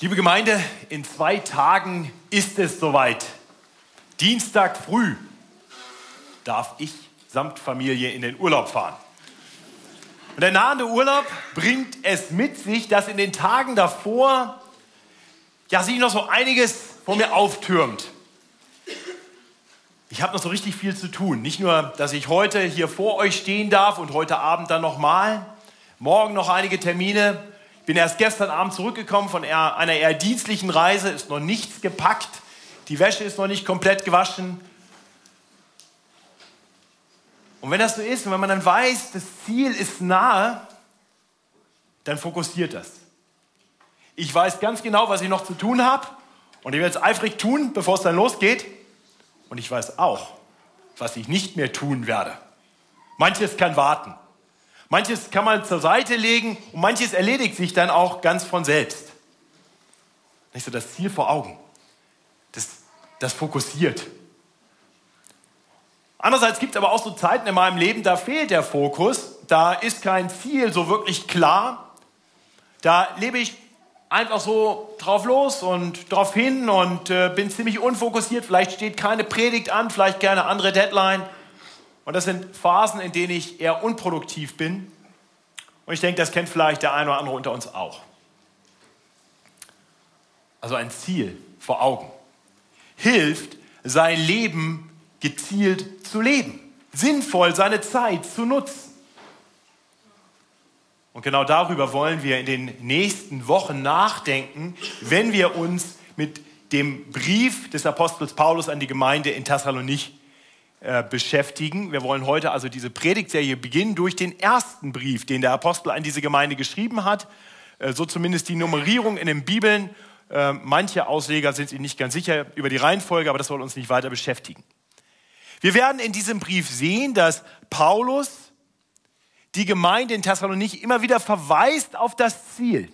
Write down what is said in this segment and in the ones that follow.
Liebe Gemeinde, in zwei Tagen ist es soweit. Dienstag früh darf ich samt Familie in den Urlaub fahren. Und der nahende Urlaub bringt es mit sich, dass in den Tagen davor ja sich noch so einiges vor mir auftürmt. Ich habe noch so richtig viel zu tun. Nicht nur, dass ich heute hier vor euch stehen darf und heute Abend dann nochmal, morgen noch einige Termine, bin erst gestern Abend zurückgekommen von einer eher dienstlichen Reise, ist noch nichts gepackt, die Wäsche ist noch nicht komplett gewaschen. Und wenn das so ist und wenn man dann weiß, das Ziel ist nahe, dann fokussiert das. Ich weiß ganz genau, was ich noch zu tun habe und ich werde es eifrig tun, bevor es dann losgeht. Und ich weiß auch, was ich nicht mehr tun werde. Manches kann warten. Manches kann man zur Seite legen und manches erledigt sich dann auch ganz von selbst. Nicht so das Ziel vor Augen. Das, das fokussiert. Andererseits gibt es aber auch so Zeiten in meinem Leben, da fehlt der Fokus, da ist kein Ziel so wirklich klar. Da lebe ich einfach so drauf los und drauf hin und äh, bin ziemlich unfokussiert. Vielleicht steht keine Predigt an, vielleicht gerne andere Deadline. Und das sind Phasen, in denen ich eher unproduktiv bin. Und ich denke, das kennt vielleicht der eine oder andere unter uns auch. Also ein Ziel vor Augen hilft, sein Leben gezielt zu leben, sinnvoll seine Zeit zu nutzen. Und genau darüber wollen wir in den nächsten Wochen nachdenken, wenn wir uns mit dem Brief des Apostels Paulus an die Gemeinde in Thessalonich äh, beschäftigen. Wir wollen heute also diese Predigtserie beginnen durch den ersten Brief, den der Apostel an diese Gemeinde geschrieben hat. Äh, so zumindest die Nummerierung in den Bibeln. Äh, manche Ausleger sind sich nicht ganz sicher über die Reihenfolge, aber das soll uns nicht weiter beschäftigen. Wir werden in diesem Brief sehen, dass Paulus die Gemeinde in Thessalonich immer wieder verweist auf das Ziel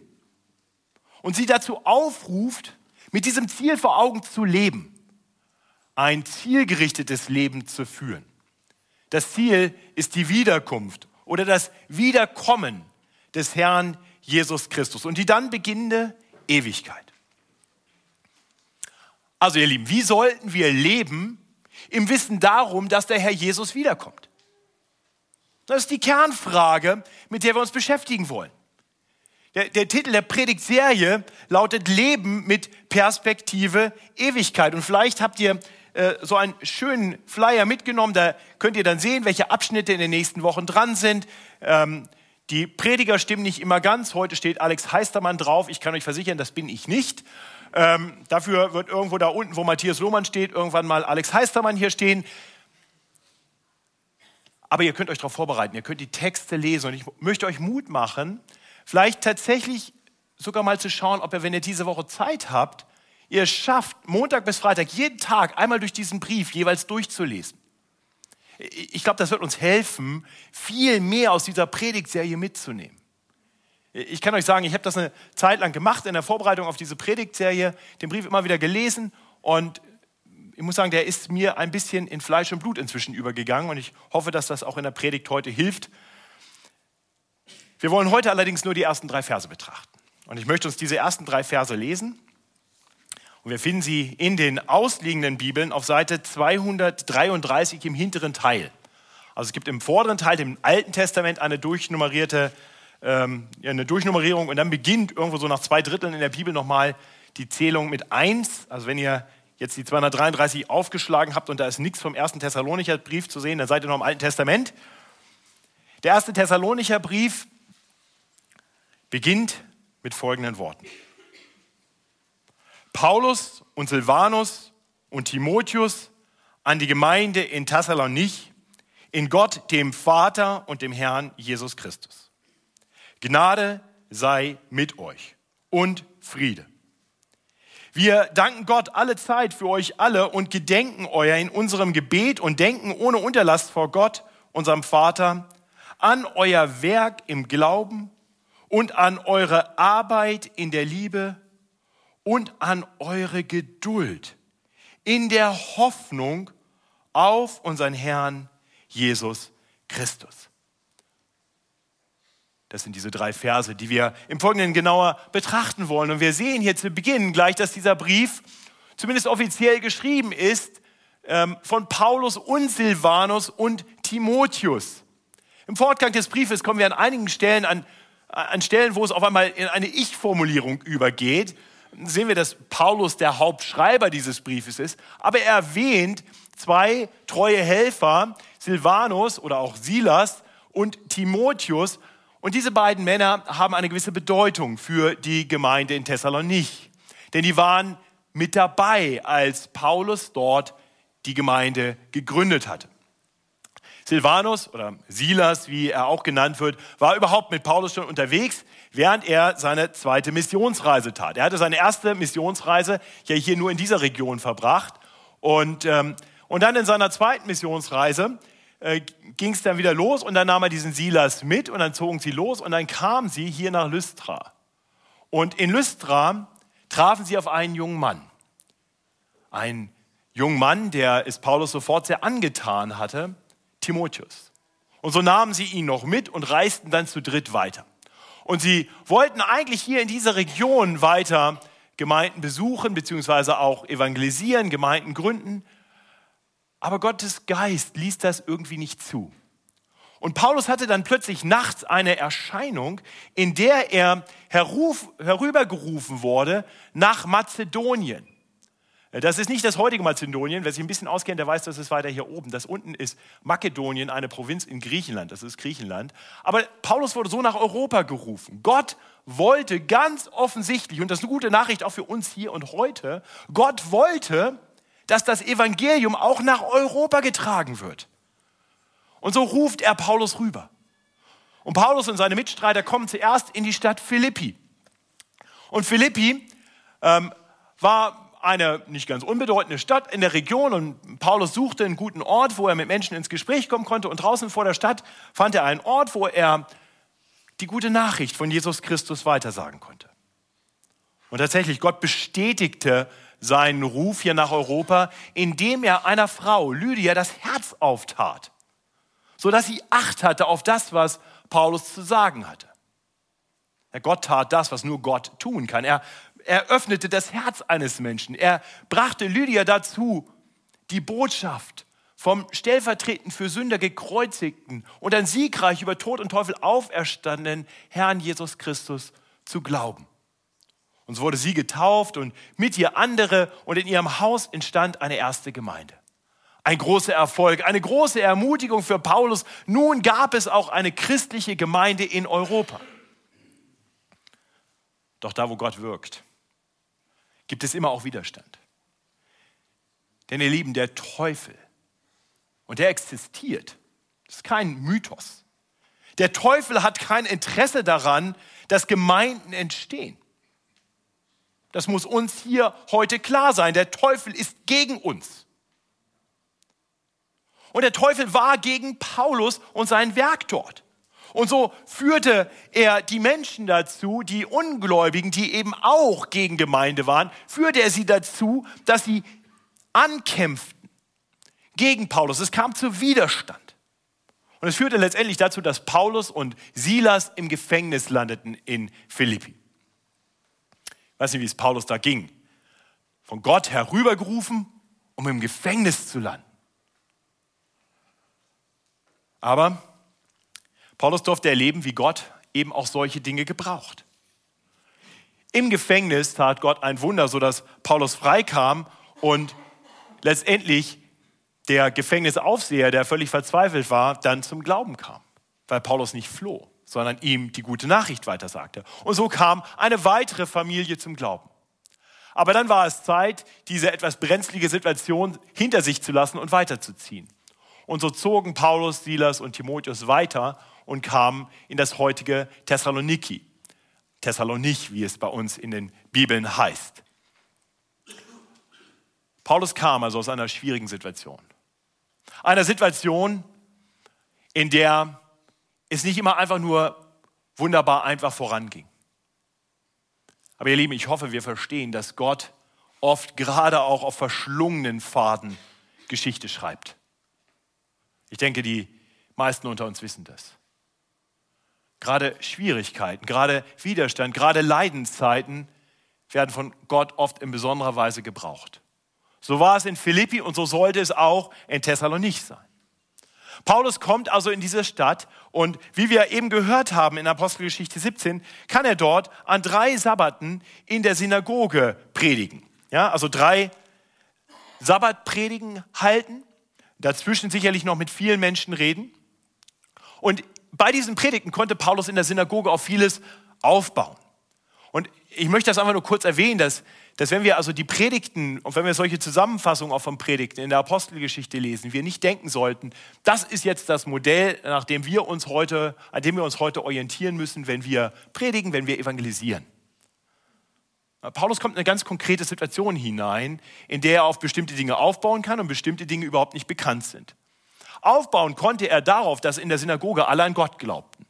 und sie dazu aufruft, mit diesem Ziel vor Augen zu leben ein zielgerichtetes Leben zu führen. Das Ziel ist die Wiederkunft oder das Wiederkommen des Herrn Jesus Christus und die dann beginnende Ewigkeit. Also ihr Lieben, wie sollten wir leben im Wissen darum, dass der Herr Jesus wiederkommt? Das ist die Kernfrage, mit der wir uns beschäftigen wollen. Der, der, Titel der Predigtserie lautet Leben mit Perspektive Ewigkeit. Und vielleicht habt ihr äh, so einen schönen Flyer mitgenommen. Da könnt ihr dann sehen, welche Abschnitte in den nächsten Wochen dran sind. Ähm, die Prediger stimmen nicht immer ganz. Heute steht Alex Heistermann drauf. Ich kann euch versichern, das bin ich nicht. Ähm, dafür wird irgendwo da unten, wo Matthias Lohmann steht, irgendwann mal Alex Heistermann hier stehen. Aber ihr könnt euch darauf vorbereiten, ihr könnt die Texte lesen und ich möchte euch Mut machen, vielleicht tatsächlich sogar mal zu schauen, ob ihr, wenn ihr diese Woche Zeit habt, ihr schafft, Montag bis Freitag jeden Tag einmal durch diesen Brief jeweils durchzulesen. Ich glaube, das wird uns helfen, viel mehr aus dieser Predigtserie mitzunehmen. Ich kann euch sagen, ich habe das eine Zeit lang gemacht in der Vorbereitung auf diese Predigtserie, den Brief immer wieder gelesen und ich muss sagen, der ist mir ein bisschen in Fleisch und Blut inzwischen übergegangen und ich hoffe, dass das auch in der Predigt heute hilft. Wir wollen heute allerdings nur die ersten drei Verse betrachten. Und ich möchte uns diese ersten drei Verse lesen. Und wir finden sie in den ausliegenden Bibeln auf Seite 233 im hinteren Teil. Also es gibt im vorderen Teil, dem Alten Testament, eine durchnummerierte ähm, eine Durchnummerierung und dann beginnt irgendwo so nach zwei Dritteln in der Bibel nochmal die Zählung mit 1. Also wenn ihr jetzt die 233 aufgeschlagen habt und da ist nichts vom ersten Thessalonicher Brief zu sehen, dann seid ihr noch im Alten Testament. Der erste Thessalonicher Brief beginnt mit folgenden Worten. Paulus und Silvanus und Timotheus an die Gemeinde in Thessalonich, in Gott, dem Vater und dem Herrn Jesus Christus. Gnade sei mit euch und Friede. Wir danken Gott alle Zeit für euch alle und gedenken euer in unserem Gebet und denken ohne Unterlass vor Gott, unserem Vater, an euer Werk im Glauben und an eure Arbeit in der Liebe und an eure Geduld in der Hoffnung auf unseren Herrn Jesus Christus. Das sind diese drei Verse, die wir im Folgenden genauer betrachten wollen. Und wir sehen hier zu Beginn gleich, dass dieser Brief zumindest offiziell geschrieben ist ähm, von Paulus und Silvanus und Timotheus. Im Fortgang des Briefes kommen wir an einigen Stellen an, an Stellen, wo es auf einmal in eine Ich-Formulierung übergeht. Sehen wir, dass Paulus der Hauptschreiber dieses Briefes ist, aber er erwähnt zwei treue Helfer, Silvanus oder auch Silas und Timotheus, und diese beiden Männer haben eine gewisse Bedeutung für die Gemeinde in Thessalonich. Denn die waren mit dabei, als Paulus dort die Gemeinde gegründet hatte. Silvanus oder Silas, wie er auch genannt wird, war überhaupt mit Paulus schon unterwegs, während er seine zweite Missionsreise tat. Er hatte seine erste Missionsreise ja hier nur in dieser Region verbracht. Und, ähm, und dann in seiner zweiten Missionsreise äh, ging es dann wieder los und dann nahm er diesen Silas mit und dann zogen sie los und dann kamen sie hier nach Lystra. Und in Lystra trafen sie auf einen jungen Mann. Ein jungen Mann, der es Paulus sofort sehr angetan hatte, Timotheus. Und so nahmen sie ihn noch mit und reisten dann zu dritt weiter. Und sie wollten eigentlich hier in dieser Region weiter Gemeinden besuchen, beziehungsweise auch evangelisieren, Gemeinden gründen. Aber Gottes Geist ließ das irgendwie nicht zu. Und Paulus hatte dann plötzlich nachts eine Erscheinung, in der er herruf, herübergerufen wurde nach Mazedonien. Das ist nicht das heutige Mazedonien. Wer sich ein bisschen auskennt, der weiß, das ist weiter hier oben. Das unten ist Makedonien, eine Provinz in Griechenland. Das ist Griechenland. Aber Paulus wurde so nach Europa gerufen. Gott wollte ganz offensichtlich, und das ist eine gute Nachricht auch für uns hier und heute, Gott wollte, dass das Evangelium auch nach Europa getragen wird. Und so ruft er Paulus rüber. Und Paulus und seine Mitstreiter kommen zuerst in die Stadt Philippi. Und Philippi ähm, war eine nicht ganz unbedeutende Stadt in der Region und Paulus suchte einen guten Ort, wo er mit Menschen ins Gespräch kommen konnte. Und draußen vor der Stadt fand er einen Ort, wo er die gute Nachricht von Jesus Christus weitersagen konnte. Und tatsächlich, Gott bestätigte seinen Ruf hier nach Europa, indem er einer Frau, Lydia, das Herz auftat, sodass sie Acht hatte auf das, was Paulus zu sagen hatte. Gott tat das, was nur Gott tun kann. Er, er öffnete das Herz eines Menschen. Er brachte Lydia dazu, die Botschaft vom stellvertretend für Sünder gekreuzigten und dann siegreich über Tod und Teufel auferstandenen Herrn Jesus Christus zu glauben. Und so wurde sie getauft und mit ihr andere und in ihrem Haus entstand eine erste Gemeinde. Ein großer Erfolg, eine große Ermutigung für Paulus. Nun gab es auch eine christliche Gemeinde in Europa. Doch da, wo Gott wirkt, gibt es immer auch Widerstand. Denn ihr Lieben, der Teufel, und der existiert, das ist kein Mythos. Der Teufel hat kein Interesse daran, dass Gemeinden entstehen. Das muss uns hier heute klar sein. Der Teufel ist gegen uns. Und der Teufel war gegen Paulus und sein Werk dort. Und so führte er die Menschen dazu, die Ungläubigen, die eben auch gegen Gemeinde waren, führte er sie dazu, dass sie ankämpften gegen Paulus. Es kam zu Widerstand. Und es führte letztendlich dazu, dass Paulus und Silas im Gefängnis landeten in Philippi weiß nicht, wie es Paulus da ging, von Gott herübergerufen, um im Gefängnis zu landen. Aber Paulus durfte erleben, wie Gott eben auch solche Dinge gebraucht. Im Gefängnis tat Gott ein Wunder, sodass Paulus freikam und letztendlich der Gefängnisaufseher, der völlig verzweifelt war, dann zum Glauben kam, weil Paulus nicht floh sondern ihm die gute Nachricht weitersagte. Und so kam eine weitere Familie zum Glauben. Aber dann war es Zeit, diese etwas brenzlige Situation hinter sich zu lassen und weiterzuziehen. Und so zogen Paulus, Silas und Timotheus weiter und kamen in das heutige Thessaloniki. Thessalonich, wie es bei uns in den Bibeln heißt. Paulus kam also aus einer schwierigen Situation. Einer Situation, in der es nicht immer einfach nur wunderbar einfach voranging. Aber ihr Lieben, ich hoffe, wir verstehen, dass Gott oft gerade auch auf verschlungenen Pfaden Geschichte schreibt. Ich denke, die meisten unter uns wissen das. Gerade Schwierigkeiten, gerade Widerstand, gerade Leidenszeiten werden von Gott oft in besonderer Weise gebraucht. So war es in Philippi und so sollte es auch in Thessalonich sein. Paulus kommt also in diese Stadt und wie wir eben gehört haben in Apostelgeschichte 17, kann er dort an drei Sabbaten in der Synagoge predigen. Ja, also drei Sabbatpredigen halten, dazwischen sicherlich noch mit vielen Menschen reden. Und bei diesen Predigten konnte Paulus in der Synagoge auf vieles aufbauen. Und ich möchte das einfach nur kurz erwähnen, dass dass wenn wir also die Predigten und wenn wir solche Zusammenfassungen auch von Predigten in der Apostelgeschichte lesen, wir nicht denken sollten, das ist jetzt das Modell, nach dem wir uns heute, an dem wir uns heute orientieren müssen, wenn wir predigen, wenn wir evangelisieren. Paulus kommt in eine ganz konkrete Situation hinein, in der er auf bestimmte Dinge aufbauen kann und bestimmte Dinge überhaupt nicht bekannt sind. Aufbauen konnte er darauf, dass in der Synagoge alle an Gott glaubten.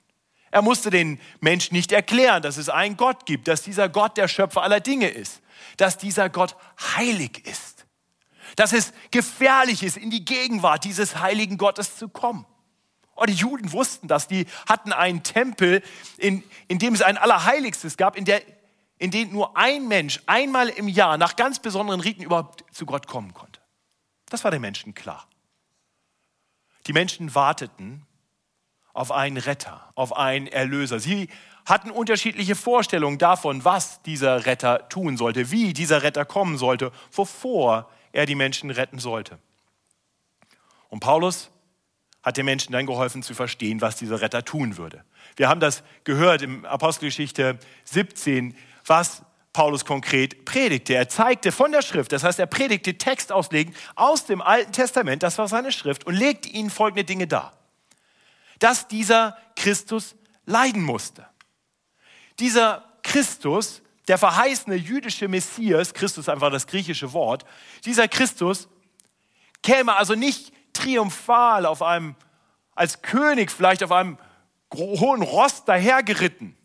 Er musste den Menschen nicht erklären, dass es einen Gott gibt, dass dieser Gott der Schöpfer aller Dinge ist dass dieser Gott heilig ist. Dass es gefährlich ist, in die Gegenwart dieses heiligen Gottes zu kommen. Oh, die Juden wussten das. Die hatten einen Tempel, in, in dem es ein Allerheiligstes gab, in, der, in dem nur ein Mensch einmal im Jahr nach ganz besonderen Riten überhaupt zu Gott kommen konnte. Das war den Menschen klar. Die Menschen warteten auf einen Retter, auf einen Erlöser. Sie hatten unterschiedliche Vorstellungen davon, was dieser Retter tun sollte, wie dieser Retter kommen sollte, wovor er die Menschen retten sollte. Und Paulus hat den Menschen dann geholfen zu verstehen, was dieser Retter tun würde. Wir haben das gehört im Apostelgeschichte 17, was Paulus konkret predigte. Er zeigte von der Schrift, das heißt, er predigte Text auslegen aus dem Alten Testament, das war seine Schrift, und legte ihnen folgende Dinge dar. Dass dieser Christus leiden musste dieser Christus, der verheißene jüdische Messias, Christus ist einfach das griechische Wort, dieser Christus käme also nicht triumphal auf einem, als König vielleicht auf einem hohen Ross dahergeritten.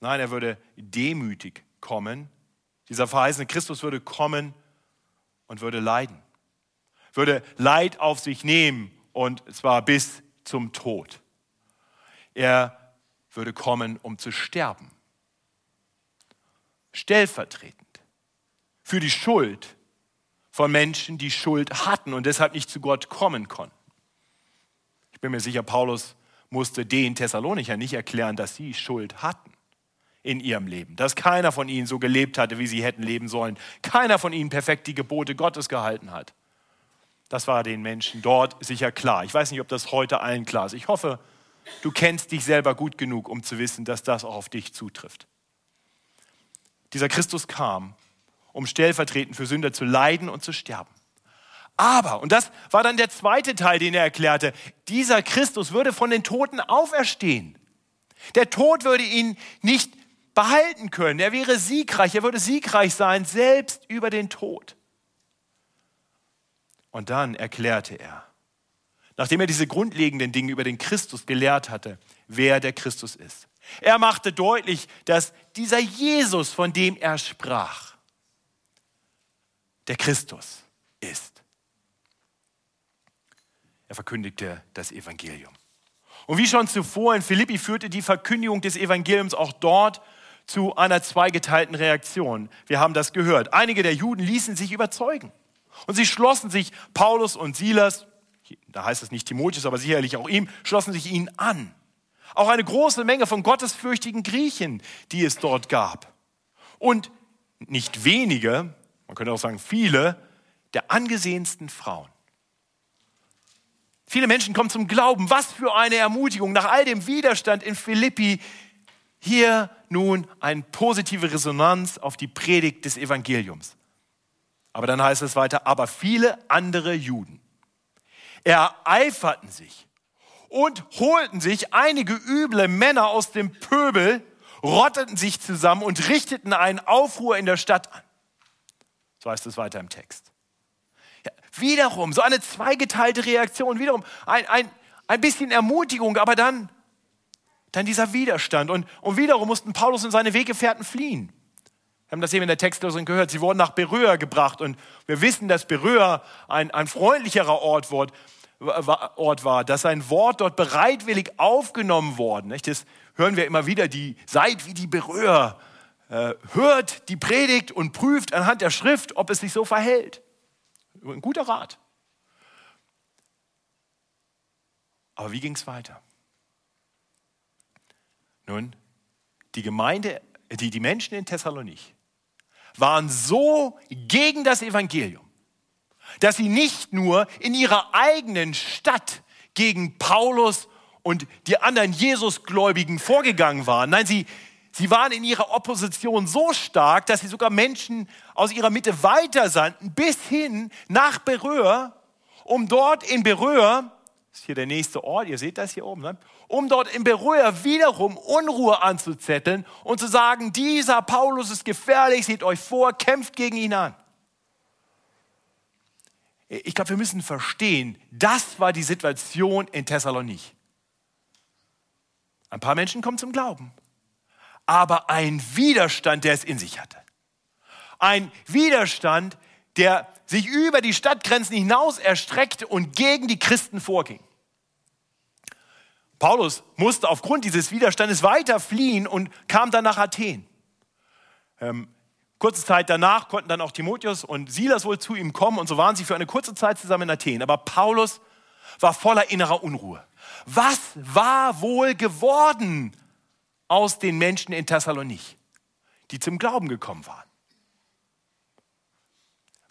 Nein, er würde demütig kommen. Dieser verheißene Christus würde kommen und würde leiden. Würde Leid auf sich nehmen und zwar bis zum Tod. Er würde kommen, um zu sterben. Stellvertretend für die Schuld von Menschen, die Schuld hatten und deshalb nicht zu Gott kommen konnten. Ich bin mir sicher, Paulus musste den Thessalonicher nicht erklären, dass sie Schuld hatten in ihrem Leben, dass keiner von ihnen so gelebt hatte, wie sie hätten leben sollen, keiner von ihnen perfekt die Gebote Gottes gehalten hat. Das war den Menschen dort sicher klar. Ich weiß nicht, ob das heute allen klar ist. Ich hoffe, Du kennst dich selber gut genug, um zu wissen, dass das auch auf dich zutrifft. Dieser Christus kam, um stellvertretend für Sünder zu leiden und zu sterben. Aber, und das war dann der zweite Teil, den er erklärte, dieser Christus würde von den Toten auferstehen. Der Tod würde ihn nicht behalten können. Er wäre siegreich, er würde siegreich sein, selbst über den Tod. Und dann erklärte er, nachdem er diese grundlegenden Dinge über den Christus gelehrt hatte, wer der Christus ist. Er machte deutlich, dass dieser Jesus, von dem er sprach, der Christus ist. Er verkündigte das Evangelium. Und wie schon zuvor in Philippi führte die Verkündigung des Evangeliums auch dort zu einer zweigeteilten Reaktion. Wir haben das gehört. Einige der Juden ließen sich überzeugen und sie schlossen sich Paulus und Silas da heißt es nicht Timotheus, aber sicherlich auch ihm, schlossen sich ihnen an. Auch eine große Menge von gottesfürchtigen Griechen, die es dort gab. Und nicht wenige, man könnte auch sagen viele, der angesehensten Frauen. Viele Menschen kommen zum Glauben. Was für eine Ermutigung nach all dem Widerstand in Philippi. Hier nun eine positive Resonanz auf die Predigt des Evangeliums. Aber dann heißt es weiter, aber viele andere Juden ereiferten sich und holten sich einige üble Männer aus dem Pöbel, rotteten sich zusammen und richteten einen Aufruhr in der Stadt an. So heißt es weiter im Text. Ja, wiederum so eine zweigeteilte Reaktion, wiederum ein, ein, ein bisschen Ermutigung, aber dann, dann dieser Widerstand. Und, und wiederum mussten Paulus und seine Weggefährten fliehen. Wir haben das eben in der Textlösung gehört. Sie wurden nach Beröa gebracht und wir wissen, dass Beröa ein, ein freundlicherer Ort, Ort war, dass sein Wort dort bereitwillig aufgenommen worden. Nicht? Das hören wir immer wieder, die seid wie die Berührer, äh, hört die Predigt und prüft anhand der Schrift, ob es sich so verhält. Ein guter Rat. Aber wie ging es weiter? Nun, die Gemeinde, die, die Menschen in Thessalonich waren so gegen das Evangelium, dass sie nicht nur in ihrer eigenen Stadt gegen Paulus und die anderen Jesusgläubigen vorgegangen waren. Nein, sie, sie waren in ihrer Opposition so stark, dass sie sogar Menschen aus ihrer Mitte weitersandten bis hin nach Beröa, um dort in Beröa, das ist hier der nächste Ort, ihr seht das hier oben, ne? um dort in Beröa wiederum Unruhe anzuzetteln und zu sagen, dieser Paulus ist gefährlich, seht euch vor, kämpft gegen ihn an. Ich glaube, wir müssen verstehen, das war die Situation in Thessalonich. Ein paar Menschen kommen zum Glauben, aber ein Widerstand, der es in sich hatte. Ein Widerstand, der sich über die Stadtgrenzen hinaus erstreckte und gegen die Christen vorging. Paulus musste aufgrund dieses Widerstandes weiter fliehen und kam dann nach Athen. Ähm, kurze Zeit danach konnten dann auch Timotheus und Silas wohl zu ihm kommen und so waren sie für eine kurze Zeit zusammen in Athen. Aber Paulus war voller innerer Unruhe. Was war wohl geworden aus den Menschen in Thessalonich, die zum Glauben gekommen waren?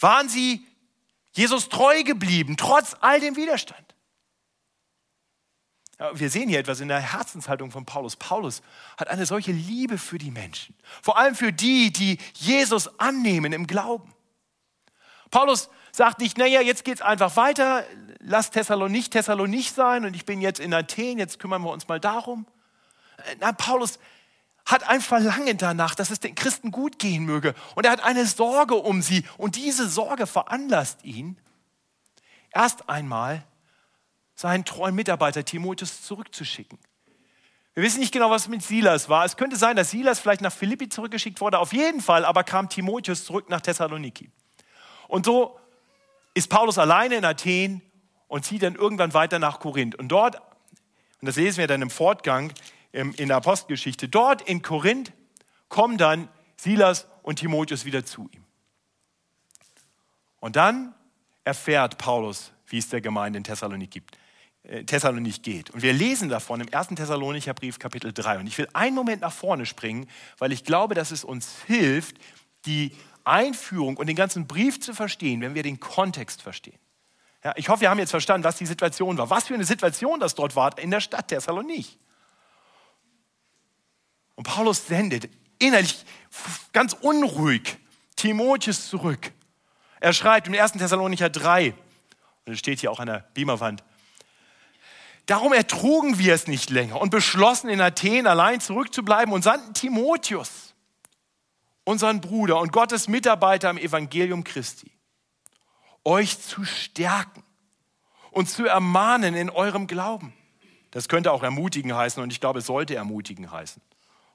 Waren sie Jesus treu geblieben, trotz all dem Widerstand? Wir sehen hier etwas in der Herzenshaltung von Paulus. Paulus hat eine solche Liebe für die Menschen, vor allem für die, die Jesus annehmen im Glauben. Paulus sagt nicht, naja, jetzt geht es einfach weiter, lass Thessalonich Thessalonich sein und ich bin jetzt in Athen, jetzt kümmern wir uns mal darum. Nein, Paulus hat ein Verlangen danach, dass es den Christen gut gehen möge und er hat eine Sorge um sie und diese Sorge veranlasst ihn, erst einmal seinen treuen Mitarbeiter Timotheus zurückzuschicken. Wir wissen nicht genau, was mit Silas war. Es könnte sein, dass Silas vielleicht nach Philippi zurückgeschickt wurde. Auf jeden Fall aber kam Timotheus zurück nach Thessaloniki. Und so ist Paulus alleine in Athen und zieht dann irgendwann weiter nach Korinth. Und dort, und das lesen wir dann im Fortgang in der Apostelgeschichte, dort in Korinth kommen dann Silas und Timotheus wieder zu ihm. Und dann erfährt Paulus, wie es der Gemeinde in Thessalonik gibt. Äh, Thessalonik geht. Und wir lesen davon im 1. Thessalonicher Brief Kapitel 3. Und ich will einen Moment nach vorne springen, weil ich glaube, dass es uns hilft, die Einführung und den ganzen Brief zu verstehen, wenn wir den Kontext verstehen. Ja, ich hoffe, wir haben jetzt verstanden, was die Situation war. Was für eine Situation das dort war in der Stadt Thessalonik. Und Paulus sendet innerlich ganz unruhig Timotheus zurück. Er schreibt im 1. Thessalonicher 3, und es steht hier auch an der Beamerwand, Darum ertrugen wir es nicht länger und beschlossen in Athen allein zurückzubleiben und sandten Timotheus, unseren Bruder und Gottes Mitarbeiter im Evangelium Christi, euch zu stärken und zu ermahnen in eurem Glauben. Das könnte auch ermutigen heißen und ich glaube, es sollte ermutigen heißen,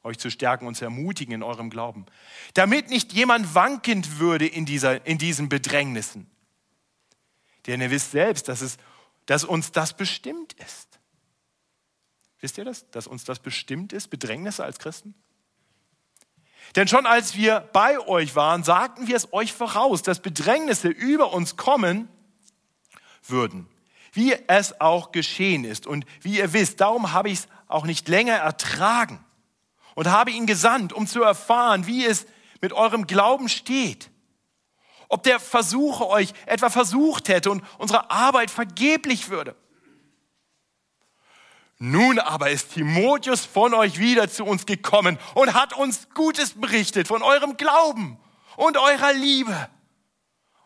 euch zu stärken und zu ermutigen in eurem Glauben, damit nicht jemand wankend würde in, dieser, in diesen Bedrängnissen. Denn ihr wisst selbst, dass es dass uns das bestimmt ist. Wisst ihr das? Dass uns das bestimmt ist, Bedrängnisse als Christen? Denn schon als wir bei euch waren, sagten wir es euch voraus, dass Bedrängnisse über uns kommen würden, wie es auch geschehen ist. Und wie ihr wisst, darum habe ich es auch nicht länger ertragen und habe ihn gesandt, um zu erfahren, wie es mit eurem Glauben steht ob der Versuche euch etwa versucht hätte und unsere Arbeit vergeblich würde. Nun aber ist Timotheus von euch wieder zu uns gekommen und hat uns Gutes berichtet von eurem Glauben und eurer Liebe.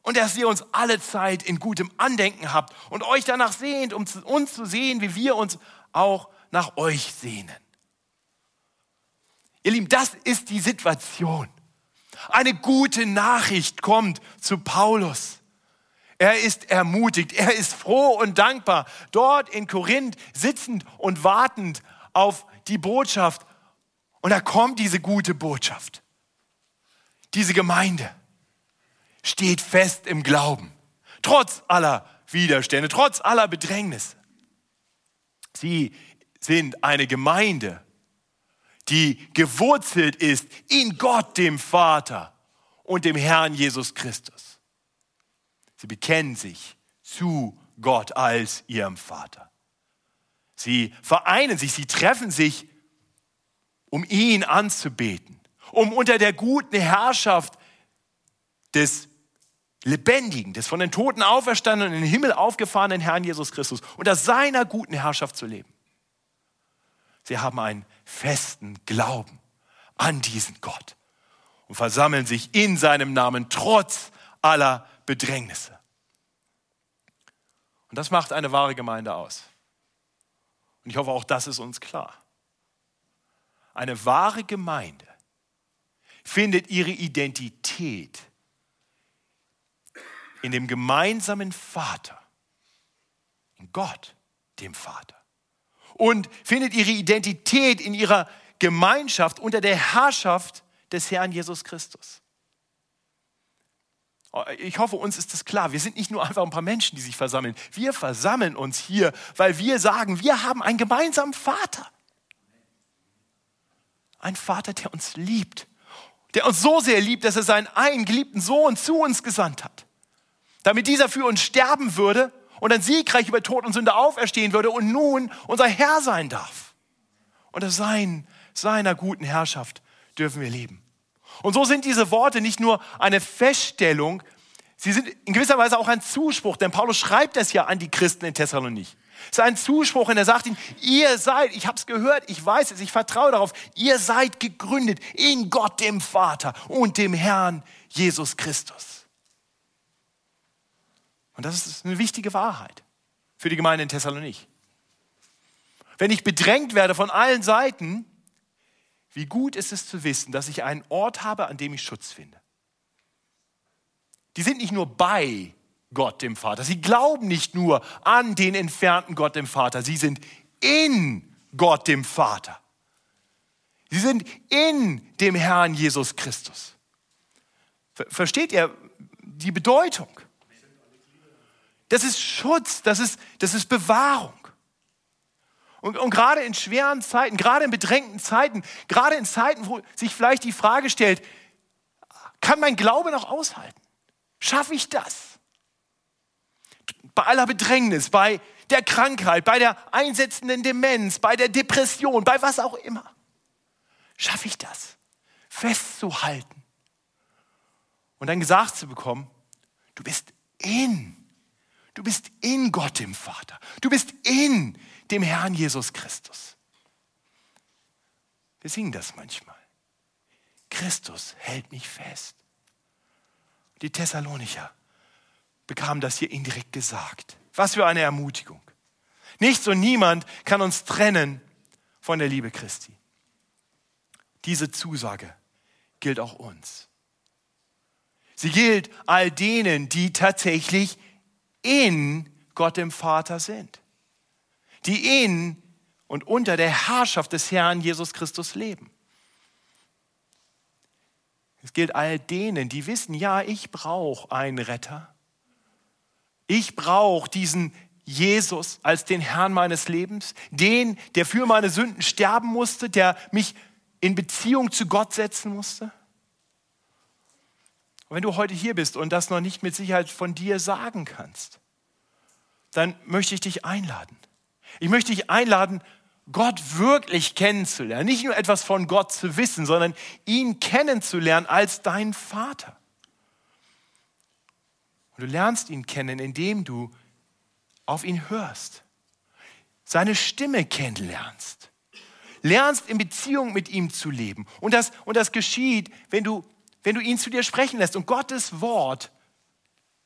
Und dass ihr uns alle Zeit in gutem Andenken habt und euch danach sehnt, um uns zu sehen, wie wir uns auch nach euch sehnen. Ihr Lieben, das ist die Situation. Eine gute Nachricht kommt zu Paulus. Er ist ermutigt, er ist froh und dankbar, dort in Korinth sitzend und wartend auf die Botschaft. Und da kommt diese gute Botschaft. Diese Gemeinde steht fest im Glauben, trotz aller Widerstände, trotz aller Bedrängnisse. Sie sind eine Gemeinde die gewurzelt ist in Gott, dem Vater und dem Herrn Jesus Christus. Sie bekennen sich zu Gott als ihrem Vater. Sie vereinen sich, sie treffen sich, um ihn anzubeten, um unter der guten Herrschaft des lebendigen, des von den Toten auferstandenen, in den Himmel aufgefahrenen Herrn Jesus Christus, unter seiner guten Herrschaft zu leben. Sie haben einen festen Glauben an diesen Gott und versammeln sich in seinem Namen trotz aller Bedrängnisse. Und das macht eine wahre Gemeinde aus. Und ich hoffe, auch das ist uns klar. Eine wahre Gemeinde findet ihre Identität in dem gemeinsamen Vater, in Gott, dem Vater. Und findet ihre Identität in ihrer Gemeinschaft unter der Herrschaft des Herrn Jesus Christus. Ich hoffe, uns ist das klar. Wir sind nicht nur einfach ein paar Menschen, die sich versammeln. Wir versammeln uns hier, weil wir sagen, wir haben einen gemeinsamen Vater. Ein Vater, der uns liebt. Der uns so sehr liebt, dass er seinen einen geliebten Sohn zu uns gesandt hat damit dieser für uns sterben würde und dann siegreich über Tod und Sünde auferstehen würde und nun unser Herr sein darf. Unter sein, seiner guten Herrschaft dürfen wir leben. Und so sind diese Worte nicht nur eine Feststellung, sie sind in gewisser Weise auch ein Zuspruch, denn Paulus schreibt das ja an die Christen in Thessalonich. Es ist ein Zuspruch und er sagt ihnen, ihr seid, ich habe es gehört, ich weiß es, ich vertraue darauf, ihr seid gegründet in Gott dem Vater und dem Herrn Jesus Christus. Und das ist eine wichtige Wahrheit für die Gemeinde in Thessalonich. Wenn ich bedrängt werde von allen Seiten, wie gut ist es zu wissen, dass ich einen Ort habe, an dem ich Schutz finde. Die sind nicht nur bei Gott dem Vater. Sie glauben nicht nur an den entfernten Gott dem Vater. Sie sind in Gott dem Vater. Sie sind in dem Herrn Jesus Christus. Versteht ihr die Bedeutung? Das ist Schutz, das ist, das ist Bewahrung. Und, und gerade in schweren Zeiten, gerade in bedrängten Zeiten, gerade in Zeiten, wo sich vielleicht die Frage stellt, kann mein Glaube noch aushalten? Schaffe ich das? Bei aller Bedrängnis, bei der Krankheit, bei der einsetzenden Demenz, bei der Depression, bei was auch immer. Schaffe ich das? Festzuhalten. Und dann gesagt zu bekommen, du bist in Du bist in Gott dem Vater. Du bist in dem Herrn Jesus Christus. Wir singen das manchmal. Christus hält mich fest. Die Thessalonicher bekamen das hier indirekt gesagt. Was für eine Ermutigung. Nichts und niemand kann uns trennen von der Liebe Christi. Diese Zusage gilt auch uns. Sie gilt all denen, die tatsächlich in Gott dem Vater sind, die in und unter der Herrschaft des Herrn Jesus Christus leben. Es gilt all denen, die wissen, ja, ich brauche einen Retter. Ich brauche diesen Jesus als den Herrn meines Lebens, den, der für meine Sünden sterben musste, der mich in Beziehung zu Gott setzen musste. Und wenn du heute hier bist und das noch nicht mit Sicherheit von dir sagen kannst, dann möchte ich dich einladen. Ich möchte dich einladen, Gott wirklich kennenzulernen. Nicht nur etwas von Gott zu wissen, sondern ihn kennenzulernen als dein Vater. Und du lernst ihn kennen, indem du auf ihn hörst, seine Stimme kennenlernst, lernst in Beziehung mit ihm zu leben. Und das, und das geschieht, wenn du wenn du ihn zu dir sprechen lässt. Und Gottes Wort,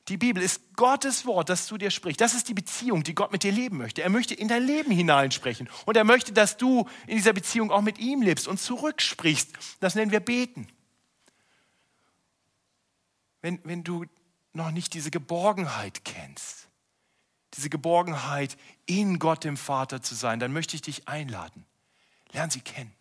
die Bibel ist Gottes Wort, das zu dir spricht. Das ist die Beziehung, die Gott mit dir leben möchte. Er möchte in dein Leben hineinsprechen. Und er möchte, dass du in dieser Beziehung auch mit ihm lebst und zurücksprichst. Das nennen wir beten. Wenn, wenn du noch nicht diese Geborgenheit kennst, diese Geborgenheit in Gott dem Vater zu sein, dann möchte ich dich einladen. Lern sie kennen.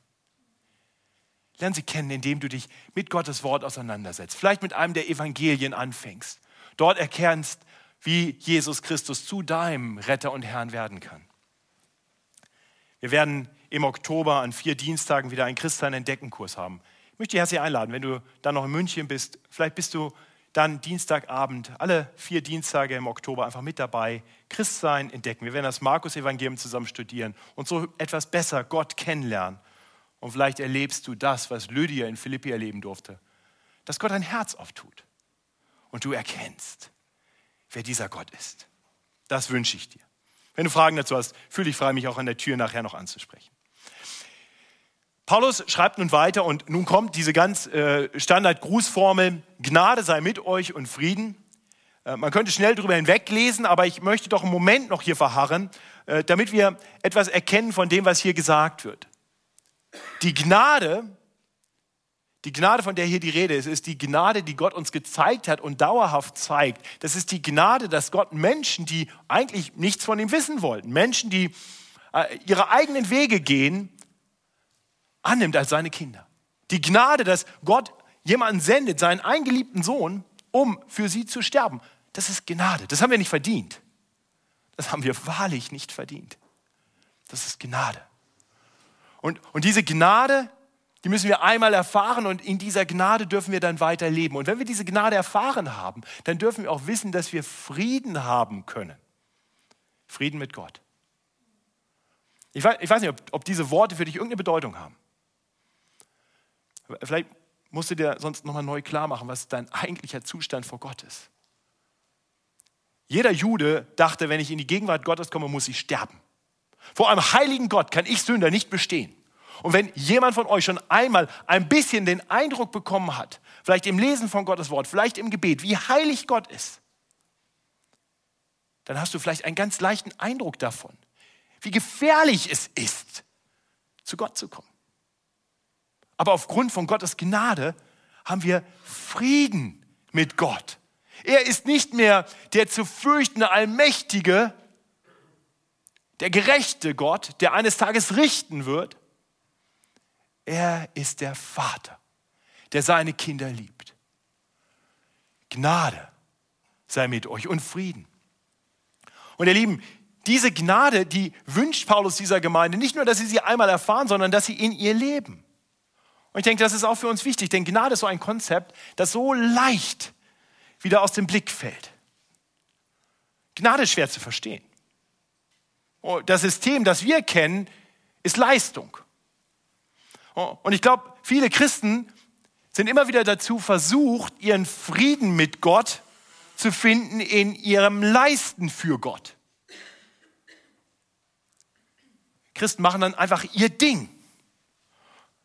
Lern sie kennen, indem du dich mit Gottes Wort auseinandersetzt. Vielleicht mit einem der Evangelien anfängst. Dort erkennst, wie Jesus Christus zu deinem Retter und Herrn werden kann. Wir werden im Oktober an vier Dienstagen wieder einen Christsein-Entdecken-Kurs haben. Ich möchte dich herzlich einladen, wenn du dann noch in München bist, vielleicht bist du dann Dienstagabend, alle vier Dienstage im Oktober einfach mit dabei, Christsein entdecken. Wir werden das Markus-Evangelium zusammen studieren und so etwas besser Gott kennenlernen. Und vielleicht erlebst du das, was Lydia in Philippi erleben durfte, dass Gott ein Herz auftut und du erkennst, wer dieser Gott ist. Das wünsche ich dir. Wenn du Fragen dazu hast, fühle dich frei, mich auch an der Tür nachher noch anzusprechen. Paulus schreibt nun weiter und nun kommt diese ganz äh, Standard-Grußformel, Gnade sei mit euch und Frieden. Äh, man könnte schnell darüber hinweglesen, aber ich möchte doch einen Moment noch hier verharren, äh, damit wir etwas erkennen von dem, was hier gesagt wird. Die Gnade, die Gnade, von der hier die Rede ist, ist die Gnade, die Gott uns gezeigt hat und dauerhaft zeigt. Das ist die Gnade, dass Gott Menschen, die eigentlich nichts von ihm wissen wollten, Menschen, die äh, ihre eigenen Wege gehen, annimmt als seine Kinder. Die Gnade, dass Gott jemanden sendet, seinen eingeliebten Sohn, um für sie zu sterben. Das ist Gnade. Das haben wir nicht verdient. Das haben wir wahrlich nicht verdient. Das ist Gnade. Und, und diese Gnade, die müssen wir einmal erfahren und in dieser Gnade dürfen wir dann weiterleben. Und wenn wir diese Gnade erfahren haben, dann dürfen wir auch wissen, dass wir Frieden haben können. Frieden mit Gott. Ich weiß, ich weiß nicht, ob, ob diese Worte für dich irgendeine Bedeutung haben. Vielleicht musst du dir sonst nochmal neu klar machen, was dein eigentlicher Zustand vor Gott ist. Jeder Jude dachte, wenn ich in die Gegenwart Gottes komme, muss ich sterben. Vor einem heiligen Gott kann ich Sünder nicht bestehen. Und wenn jemand von euch schon einmal ein bisschen den Eindruck bekommen hat, vielleicht im Lesen von Gottes Wort, vielleicht im Gebet, wie heilig Gott ist, dann hast du vielleicht einen ganz leichten Eindruck davon, wie gefährlich es ist, zu Gott zu kommen. Aber aufgrund von Gottes Gnade haben wir Frieden mit Gott. Er ist nicht mehr der zu fürchtende Allmächtige, der gerechte Gott, der eines Tages richten wird. Er ist der Vater, der seine Kinder liebt. Gnade sei mit euch und Frieden. Und ihr Lieben, diese Gnade, die wünscht Paulus dieser Gemeinde nicht nur, dass sie sie einmal erfahren, sondern dass sie in ihr leben. Und ich denke, das ist auch für uns wichtig, denn Gnade ist so ein Konzept, das so leicht wieder aus dem Blick fällt. Gnade ist schwer zu verstehen. Oh, das System, das wir kennen, ist Leistung. Oh, und ich glaube, viele Christen sind immer wieder dazu versucht, ihren Frieden mit Gott zu finden in ihrem Leisten für Gott. Christen machen dann einfach ihr Ding.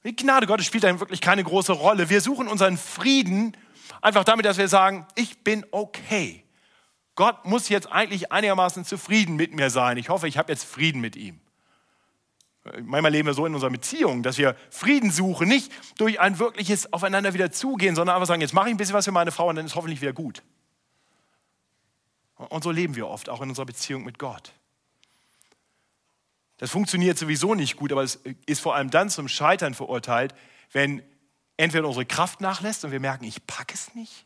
Die Gnade Gottes spielt dann wirklich keine große Rolle. Wir suchen unseren Frieden einfach damit, dass wir sagen, ich bin okay. Gott muss jetzt eigentlich einigermaßen zufrieden mit mir sein. Ich hoffe, ich habe jetzt Frieden mit ihm. Manchmal leben wir so in unserer Beziehung, dass wir Frieden suchen, nicht durch ein wirkliches Aufeinander wieder zugehen, sondern einfach sagen, jetzt mache ich ein bisschen was für meine Frau und dann ist hoffentlich wieder gut. Und so leben wir oft auch in unserer Beziehung mit Gott. Das funktioniert sowieso nicht gut, aber es ist vor allem dann zum Scheitern verurteilt, wenn entweder unsere Kraft nachlässt und wir merken, ich packe es nicht,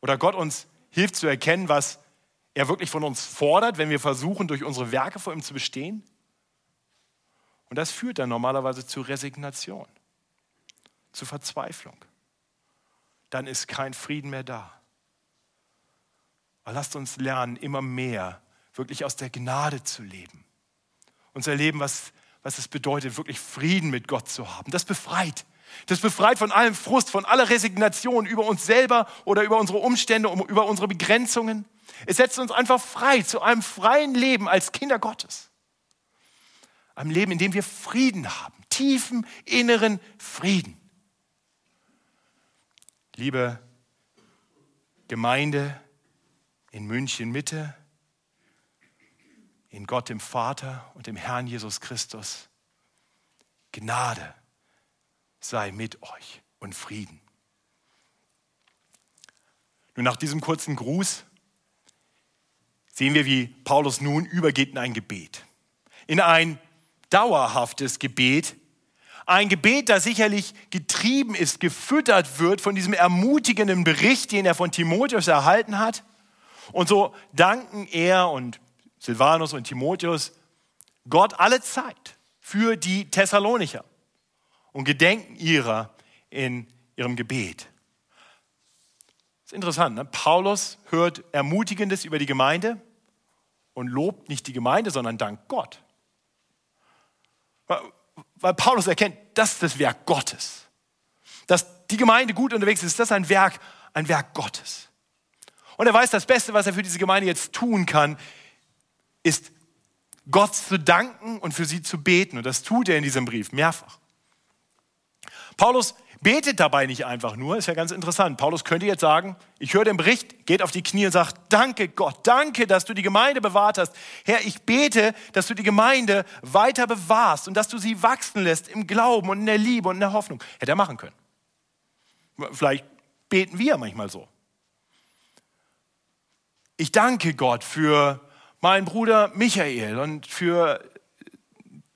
oder Gott uns hilft zu erkennen, was er wirklich von uns fordert, wenn wir versuchen, durch unsere Werke vor ihm zu bestehen. Und das führt dann normalerweise zu Resignation, zu Verzweiflung. Dann ist kein Frieden mehr da. Aber lasst uns lernen, immer mehr wirklich aus der Gnade zu leben zu erleben, was, was es bedeutet, wirklich Frieden mit Gott zu haben. Das befreit. Das befreit von allem Frust, von aller Resignation über uns selber oder über unsere Umstände, über unsere Begrenzungen. Es setzt uns einfach frei zu einem freien Leben als Kinder Gottes. Einem Leben, in dem wir Frieden haben, tiefen inneren Frieden. Liebe Gemeinde in München Mitte, in Gott dem Vater und dem Herrn Jesus Christus. Gnade sei mit euch und Frieden. Nun nach diesem kurzen Gruß sehen wir, wie Paulus nun übergeht in ein Gebet. In ein dauerhaftes Gebet. Ein Gebet, das sicherlich getrieben ist, gefüttert wird von diesem ermutigenden Bericht, den er von Timotheus erhalten hat. Und so danken er und Silvanus und Timotheus Gott alle Zeit für die Thessalonicher und gedenken ihrer in ihrem Gebet. Das ist interessant. Ne? Paulus hört Ermutigendes über die Gemeinde und lobt nicht die Gemeinde, sondern dankt Gott. Weil Paulus erkennt, das ist das Werk Gottes. Dass die Gemeinde gut unterwegs ist, das ist ein Werk, ein Werk Gottes. Und er weiß, das Beste, was er für diese Gemeinde jetzt tun kann, ist Gott zu danken und für sie zu beten. Und das tut er in diesem Brief mehrfach. Paulus betet dabei nicht einfach nur, ist ja ganz interessant. Paulus könnte jetzt sagen, ich höre den Bericht, geht auf die Knie und sagt, danke Gott, danke, dass du die Gemeinde bewahrt hast. Herr, ich bete, dass du die Gemeinde weiter bewahrst und dass du sie wachsen lässt im Glauben und in der Liebe und in der Hoffnung. Hätte er machen können. Vielleicht beten wir manchmal so. Ich danke Gott für meinen Bruder Michael und für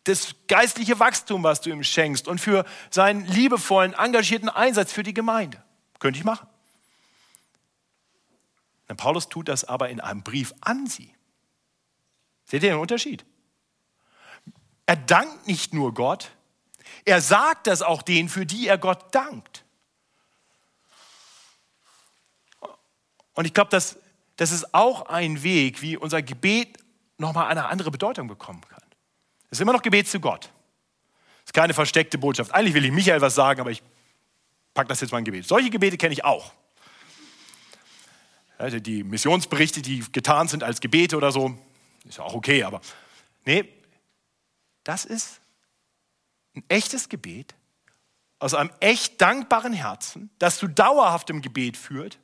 das geistliche Wachstum, was du ihm schenkst und für seinen liebevollen, engagierten Einsatz für die Gemeinde. Könnte ich machen. Denn Paulus tut das aber in einem Brief an sie. Seht ihr den Unterschied? Er dankt nicht nur Gott, er sagt das auch denen, für die er Gott dankt. Und ich glaube, das, das ist auch ein Weg, wie unser Gebet nochmal eine andere Bedeutung bekommen kann. Es ist immer noch Gebet zu Gott. Es ist keine versteckte Botschaft. Eigentlich will ich Michael was sagen, aber ich packe das jetzt mal in Gebet. Solche Gebete kenne ich auch. Also die Missionsberichte, die getan sind als Gebete oder so, ist ja auch okay, aber nee, das ist ein echtes Gebet aus einem echt dankbaren Herzen, das zu dauerhaftem Gebet führt.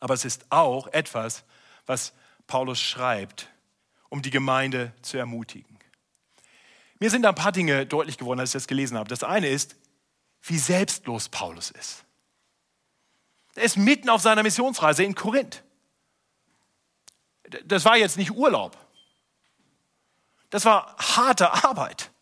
Aber es ist auch etwas, was Paulus schreibt, um die Gemeinde zu ermutigen. Mir sind ein paar Dinge deutlich geworden, als ich das gelesen habe. Das eine ist, wie selbstlos Paulus ist. Er ist mitten auf seiner Missionsreise in Korinth. Das war jetzt nicht Urlaub. Das war harte Arbeit.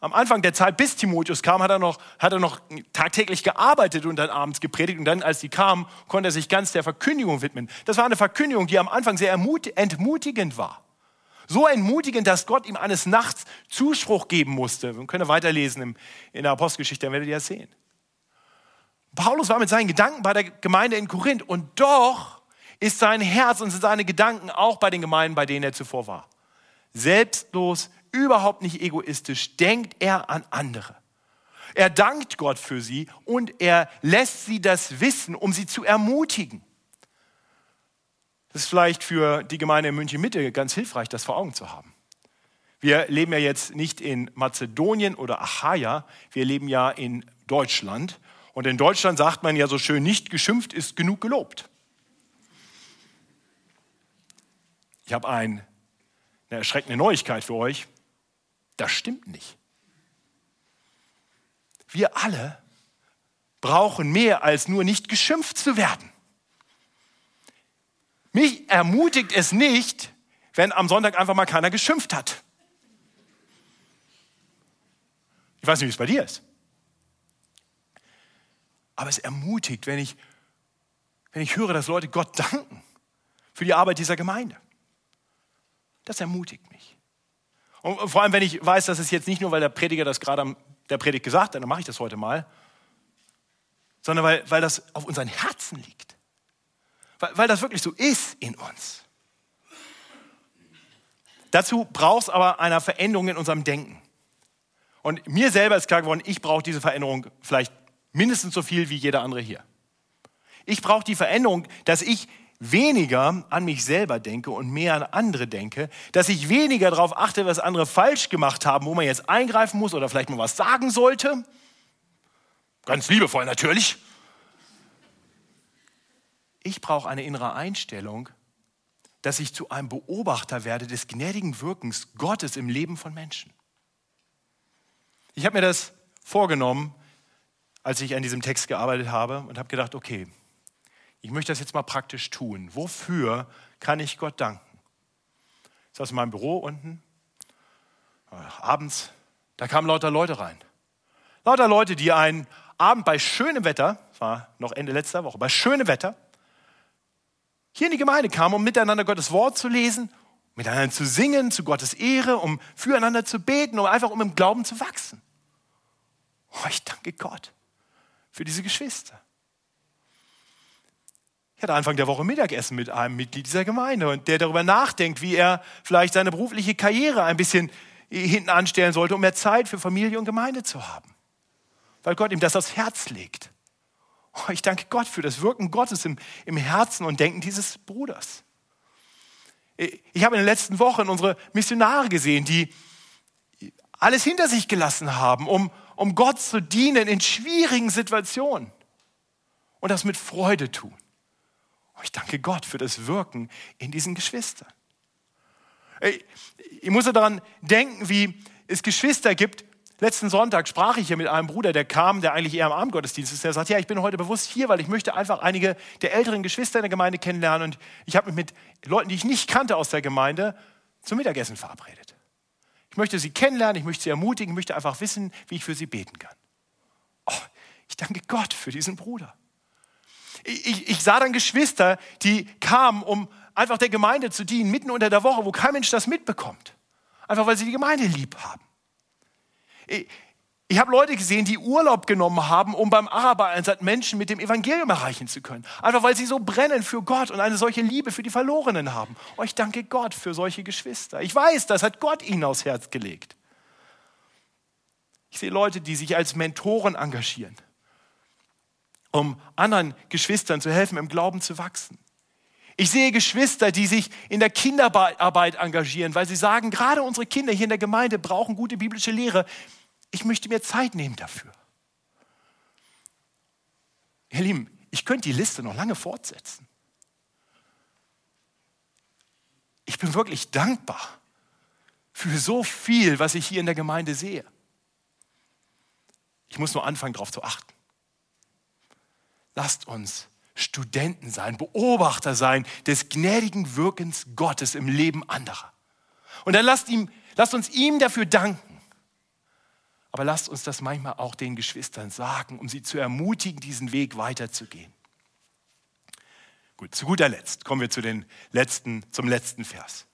Am Anfang der Zeit, bis Timotheus kam, hat er noch, hat er noch tagtäglich gearbeitet und dann abends gepredigt. Und dann, als die kamen, konnte er sich ganz der Verkündigung widmen. Das war eine Verkündigung, die am Anfang sehr entmutigend war. So entmutigend, dass Gott ihm eines Nachts Zuspruch geben musste. Wir können weiterlesen in der Apostelgeschichte, dann werdet ihr das sehen. Paulus war mit seinen Gedanken bei der Gemeinde in Korinth und doch ist sein Herz und seine Gedanken auch bei den Gemeinden, bei denen er zuvor war. Selbstlos, überhaupt nicht egoistisch, denkt er an andere. Er dankt Gott für sie und er lässt sie das wissen, um sie zu ermutigen. Ist vielleicht für die Gemeinde in München Mitte ganz hilfreich, das vor Augen zu haben. Wir leben ja jetzt nicht in Mazedonien oder Achaia, wir leben ja in Deutschland. Und in Deutschland sagt man ja so schön, nicht geschimpft ist genug gelobt. Ich habe ein, eine erschreckende Neuigkeit für euch. Das stimmt nicht. Wir alle brauchen mehr als nur nicht geschimpft zu werden. Mich ermutigt es nicht, wenn am Sonntag einfach mal keiner geschimpft hat. Ich weiß nicht, wie es bei dir ist. Aber es ermutigt, wenn ich, wenn ich höre, dass Leute Gott danken für die Arbeit dieser Gemeinde. Das ermutigt mich. Und vor allem, wenn ich weiß, dass es jetzt nicht nur, weil der Prediger das gerade am der Predigt gesagt hat, dann mache ich das heute mal, sondern weil, weil das auf unseren Herzen liegt. Weil, weil das wirklich so ist in uns. Dazu braucht es aber eine Veränderung in unserem Denken. Und mir selber ist klar geworden, ich brauche diese Veränderung vielleicht mindestens so viel wie jeder andere hier. Ich brauche die Veränderung, dass ich weniger an mich selber denke und mehr an andere denke, dass ich weniger darauf achte, was andere falsch gemacht haben, wo man jetzt eingreifen muss oder vielleicht mal was sagen sollte. Ganz liebevoll natürlich. Ich brauche eine innere Einstellung, dass ich zu einem Beobachter werde des gnädigen Wirkens Gottes im Leben von Menschen. Ich habe mir das vorgenommen, als ich an diesem Text gearbeitet habe und habe gedacht, okay, ich möchte das jetzt mal praktisch tun. Wofür kann ich Gott danken? Ich saß in meinem Büro unten, äh, abends, da kamen lauter Leute rein. Lauter Leute, die einen Abend bei schönem Wetter, das war noch Ende letzter Woche, bei schönem Wetter, hier in die Gemeinde kamen, um miteinander Gottes Wort zu lesen, miteinander zu singen, zu Gottes Ehre, um füreinander zu beten, um einfach um im Glauben zu wachsen. Oh, ich danke Gott für diese Geschwister. Ich hatte Anfang der Woche Mittagessen mit einem Mitglied dieser Gemeinde und der darüber nachdenkt, wie er vielleicht seine berufliche Karriere ein bisschen hinten anstellen sollte, um mehr Zeit für Familie und Gemeinde zu haben. Weil Gott ihm das aufs Herz legt. Oh, ich danke Gott für das Wirken Gottes im, im Herzen und Denken dieses Bruders. Ich habe in den letzten Wochen unsere Missionare gesehen, die alles hinter sich gelassen haben, um, um Gott zu dienen in schwierigen Situationen und das mit Freude tun. Oh, ich danke Gott für das Wirken in diesen Geschwistern. Ich muss daran denken, wie es Geschwister gibt. Letzten Sonntag sprach ich hier mit einem Bruder, der kam, der eigentlich eher am Abendgottesdienst ist. Der sagt, ja, ich bin heute bewusst hier, weil ich möchte einfach einige der älteren Geschwister in der Gemeinde kennenlernen. Und ich habe mich mit Leuten, die ich nicht kannte aus der Gemeinde, zum Mittagessen verabredet. Ich möchte sie kennenlernen, ich möchte sie ermutigen, ich möchte einfach wissen, wie ich für sie beten kann. Oh, ich danke Gott für diesen Bruder. Ich, ich, sah dann Geschwister, die kamen, um einfach der Gemeinde zu dienen, mitten unter der Woche, wo kein Mensch das mitbekommt. Einfach weil sie die Gemeinde lieb haben. Ich, habe Leute gesehen, die Urlaub genommen haben, um beim Araber-Einsatz Menschen mit dem Evangelium erreichen zu können. Einfach weil sie so brennen für Gott und eine solche Liebe für die Verlorenen haben. Oh, ich danke Gott für solche Geschwister. Ich weiß, das hat Gott ihnen aufs Herz gelegt. Ich sehe Leute, die sich als Mentoren engagieren um anderen Geschwistern zu helfen, im Glauben zu wachsen. Ich sehe Geschwister, die sich in der Kinderarbeit engagieren, weil sie sagen, gerade unsere Kinder hier in der Gemeinde brauchen gute biblische Lehre. Ich möchte mir Zeit nehmen dafür. Ihr Lieben, ich könnte die Liste noch lange fortsetzen. Ich bin wirklich dankbar für so viel, was ich hier in der Gemeinde sehe. Ich muss nur anfangen, darauf zu achten. Lasst uns Studenten sein, Beobachter sein des gnädigen Wirkens Gottes im Leben anderer. Und dann lasst, ihm, lasst uns ihm dafür danken. Aber lasst uns das manchmal auch den Geschwistern sagen, um sie zu ermutigen, diesen Weg weiterzugehen. Gut, zu guter Letzt kommen wir zu den letzten, zum letzten Vers.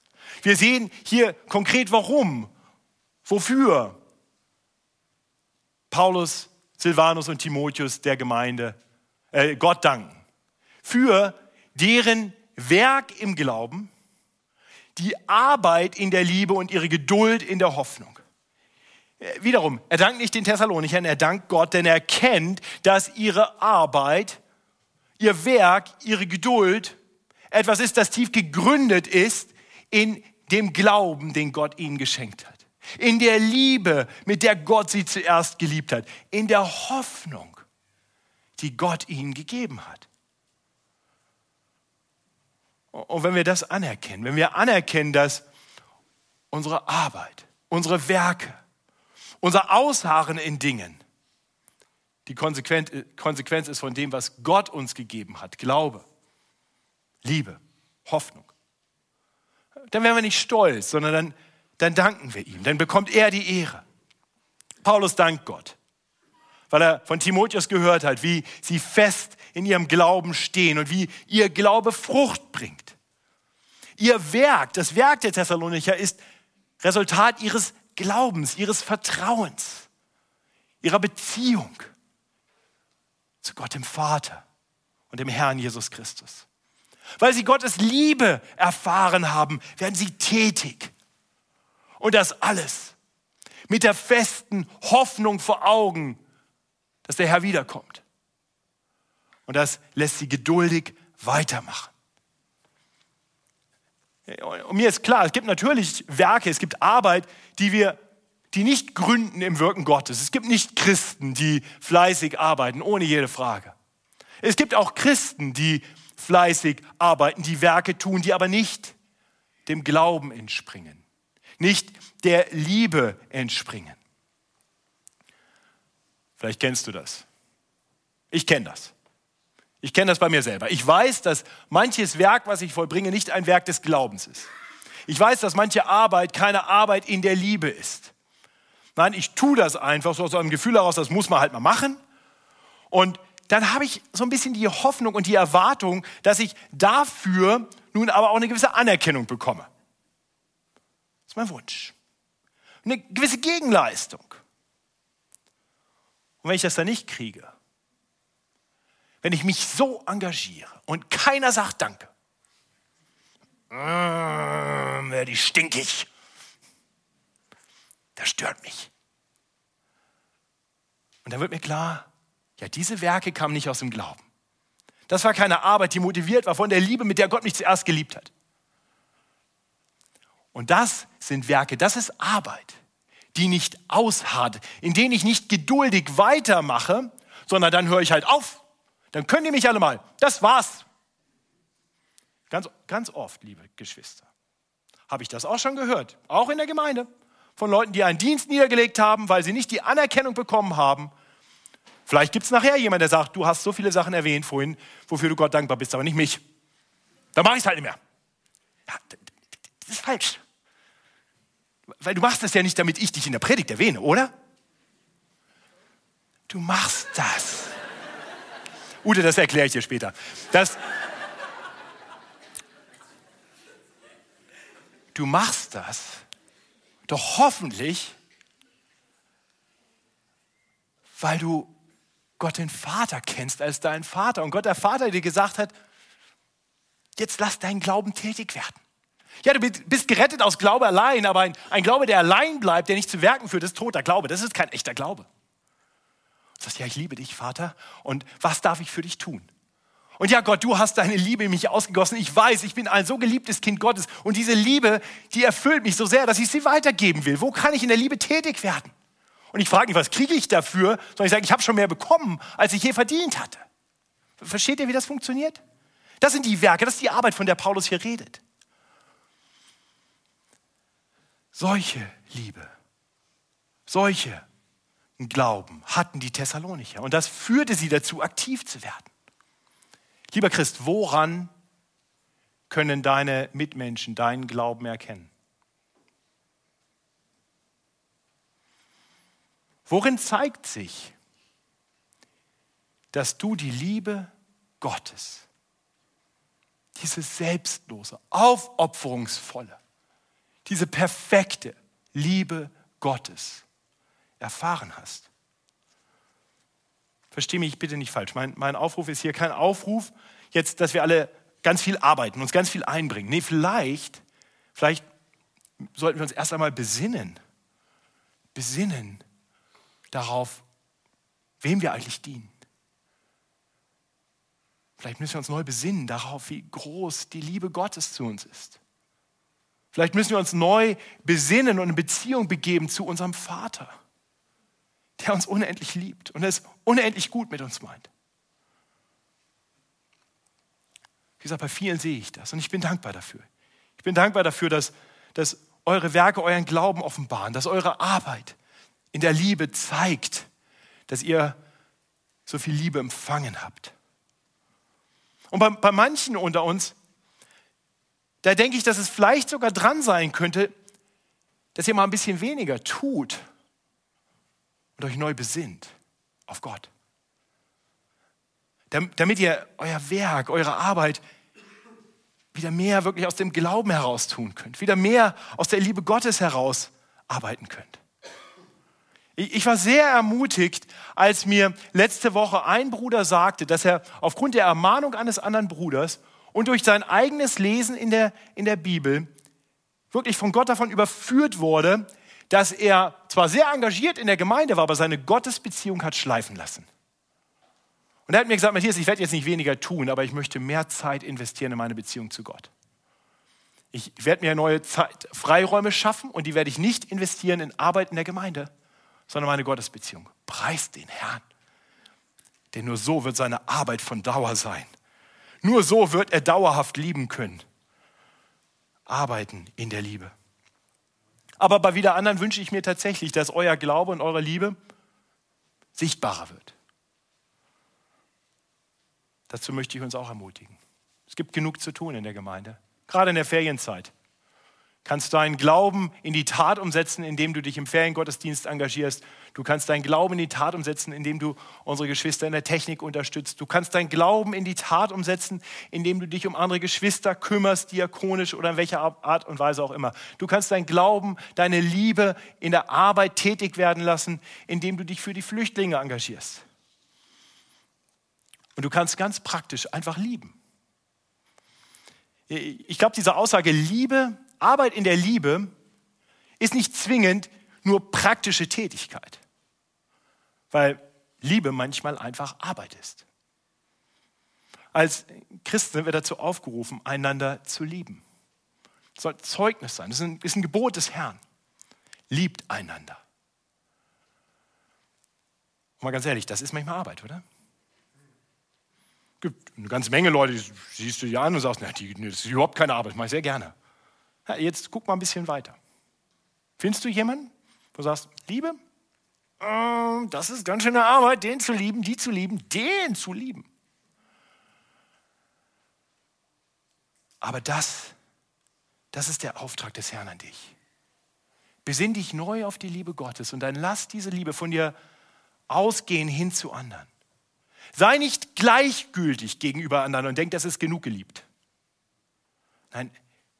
Wir sehen hier konkret, warum, wofür Paulus, Silvanus und Timotheus der Gemeinde äh, Gott danken für deren Werk im Glauben, die Arbeit in der Liebe und ihre Geduld in der Hoffnung. Äh, wiederum, er dankt nicht den Thessalonichern, er dankt Gott, denn er kennt, dass ihre Arbeit, ihr Werk, ihre Geduld etwas ist, das tief gegründet ist in dem Glauben, den Gott ihnen geschenkt hat. In der Liebe, mit der Gott sie zuerst geliebt hat. In der Hoffnung die Gott ihnen gegeben hat. Und wenn wir das anerkennen, wenn wir anerkennen, dass unsere Arbeit, unsere Werke, unser Ausharren in Dingen die Konsequenz ist von dem, was Gott uns gegeben hat, Glaube, Liebe, Hoffnung, dann werden wir nicht stolz, sondern dann, dann danken wir ihm, dann bekommt er die Ehre. Paulus dankt Gott weil er von Timotheus gehört hat, wie sie fest in ihrem Glauben stehen und wie ihr Glaube Frucht bringt. Ihr Werk, das Werk der Thessalonicher ist Resultat ihres Glaubens, ihres Vertrauens, ihrer Beziehung zu Gott dem Vater und dem Herrn Jesus Christus. Weil sie Gottes Liebe erfahren haben, werden sie tätig. Und das alles mit der festen Hoffnung vor Augen, dass der Herr wiederkommt. Und das lässt sie geduldig weitermachen. Und mir ist klar, es gibt natürlich Werke, es gibt Arbeit, die wir, die nicht gründen im Wirken Gottes. Es gibt nicht Christen, die fleißig arbeiten, ohne jede Frage. Es gibt auch Christen, die fleißig arbeiten, die Werke tun, die aber nicht dem Glauben entspringen, nicht der Liebe entspringen. Vielleicht kennst du das. Ich kenne das. Ich kenne das bei mir selber. Ich weiß, dass manches Werk, was ich vollbringe, nicht ein Werk des Glaubens ist. Ich weiß, dass manche Arbeit keine Arbeit in der Liebe ist. Nein, ich tue das einfach so aus einem Gefühl heraus, das muss man halt mal machen. Und dann habe ich so ein bisschen die Hoffnung und die Erwartung, dass ich dafür nun aber auch eine gewisse Anerkennung bekomme. ist mein Wunsch. Eine gewisse Gegenleistung. Und wenn ich das dann nicht kriege, wenn ich mich so engagiere und keiner sagt Danke, äh, werde ich stinkig. Das stört mich. Und dann wird mir klar, ja, diese Werke kamen nicht aus dem Glauben. Das war keine Arbeit, die motiviert war von der Liebe, mit der Gott mich zuerst geliebt hat. Und das sind Werke, das ist Arbeit, die nicht ausharrt, in denen ich nicht geduldig weitermache, sondern dann höre ich halt auf. Dann können die mich alle mal. Das war's. Ganz, ganz oft, liebe Geschwister, habe ich das auch schon gehört, auch in der Gemeinde, von Leuten, die einen Dienst niedergelegt haben, weil sie nicht die Anerkennung bekommen haben. Vielleicht gibt es nachher jemanden, der sagt, du hast so viele Sachen erwähnt vorhin, wofür du Gott dankbar bist, aber nicht mich. Dann mache ich es halt nicht mehr. Ja, das ist falsch. Weil du machst das ja nicht, damit ich dich in der Predigt erwähne, oder? Du machst das. Ute, das erkläre ich dir später. Das, du machst das doch hoffentlich, weil du Gott den Vater kennst als deinen Vater und Gott der Vater dir gesagt hat, jetzt lass deinen Glauben tätig werden. Ja, du bist gerettet aus Glaube allein, aber ein, ein Glaube, der allein bleibt, der nicht zu Werken führt, ist toter Glaube. Das ist kein echter Glaube. Sagst, ja, ich liebe dich, Vater, und was darf ich für dich tun? Und ja, Gott, du hast deine Liebe in mich ausgegossen. Ich weiß, ich bin ein so geliebtes Kind Gottes. Und diese Liebe, die erfüllt mich so sehr, dass ich sie weitergeben will. Wo kann ich in der Liebe tätig werden? Und ich frage nicht, was kriege ich dafür, sondern ich sage, ich habe schon mehr bekommen, als ich je verdient hatte. Versteht ihr, wie das funktioniert? Das sind die Werke, das ist die Arbeit, von der Paulus hier redet. Solche Liebe, solche Glauben hatten die Thessalonicher. Und das führte sie dazu, aktiv zu werden. Lieber Christ, woran können deine Mitmenschen deinen Glauben erkennen? Worin zeigt sich, dass du die Liebe Gottes, diese selbstlose, aufopferungsvolle, diese perfekte Liebe Gottes erfahren hast? Verstehe mich bitte nicht falsch. Mein, mein Aufruf ist hier kein Aufruf, jetzt, dass wir alle ganz viel arbeiten, uns ganz viel einbringen. Nee, vielleicht, vielleicht sollten wir uns erst einmal besinnen. Besinnen darauf, wem wir eigentlich dienen. Vielleicht müssen wir uns neu besinnen darauf, wie groß die Liebe Gottes zu uns ist. Vielleicht müssen wir uns neu besinnen und in Beziehung begeben zu unserem Vater der uns unendlich liebt und es unendlich gut mit uns meint. Wie gesagt, bei vielen sehe ich das und ich bin dankbar dafür. Ich bin dankbar dafür, dass, dass eure Werke euren Glauben offenbaren, dass eure Arbeit in der Liebe zeigt, dass ihr so viel Liebe empfangen habt. Und bei, bei manchen unter uns, da denke ich, dass es vielleicht sogar dran sein könnte, dass ihr mal ein bisschen weniger tut und euch neu besinnt auf Gott. Damit ihr euer Werk, eure Arbeit wieder mehr wirklich aus dem Glauben heraus tun könnt, wieder mehr aus der Liebe Gottes heraus arbeiten könnt. Ich war sehr ermutigt, als mir letzte Woche ein Bruder sagte, dass er aufgrund der Ermahnung eines anderen Bruders und durch sein eigenes Lesen in der, in der Bibel wirklich von Gott davon überführt wurde, dass er zwar sehr engagiert in der Gemeinde war, aber seine Gottesbeziehung hat schleifen lassen. Und er hat mir gesagt, Matthias, ich werde jetzt nicht weniger tun, aber ich möchte mehr Zeit investieren in meine Beziehung zu Gott. Ich werde mir neue Zeit, Freiräume schaffen und die werde ich nicht investieren in Arbeit in der Gemeinde, sondern meine Gottesbeziehung. Preis den Herrn. Denn nur so wird seine Arbeit von Dauer sein. Nur so wird er dauerhaft lieben können. Arbeiten in der Liebe. Aber bei wieder anderen wünsche ich mir tatsächlich, dass euer Glaube und eure Liebe sichtbarer wird. Dazu möchte ich uns auch ermutigen. Es gibt genug zu tun in der Gemeinde, gerade in der Ferienzeit. Kannst deinen Glauben in die Tat umsetzen, indem du dich im Feriengottesdienst engagierst. Du kannst deinen Glauben in die Tat umsetzen, indem du unsere Geschwister in der Technik unterstützt. Du kannst deinen Glauben in die Tat umsetzen, indem du dich um andere Geschwister kümmerst, diakonisch oder in welcher Art und Weise auch immer. Du kannst deinen Glauben, deine Liebe in der Arbeit tätig werden lassen, indem du dich für die Flüchtlinge engagierst. Und du kannst ganz praktisch einfach lieben. Ich glaube, diese Aussage Liebe Arbeit in der Liebe ist nicht zwingend nur praktische Tätigkeit, weil Liebe manchmal einfach Arbeit ist. Als Christen sind wir dazu aufgerufen, einander zu lieben. Das soll Zeugnis sein. Das ist ein, ist ein Gebot des Herrn. Liebt einander. Und mal ganz ehrlich, das ist manchmal Arbeit, oder? Es gibt eine ganze Menge Leute, die siehst du dir an und sagst, na, die, das ist überhaupt keine Arbeit, das mache ich sehr gerne. Jetzt guck mal ein bisschen weiter. Findest du jemanden, wo du sagst, Liebe, ähm, das ist ganz schöne Arbeit, den zu lieben, die zu lieben, den zu lieben. Aber das, das ist der Auftrag des Herrn an dich. Besinn dich neu auf die Liebe Gottes und dann lass diese Liebe von dir ausgehen hin zu anderen. Sei nicht gleichgültig gegenüber anderen und denk, das ist genug geliebt. Nein,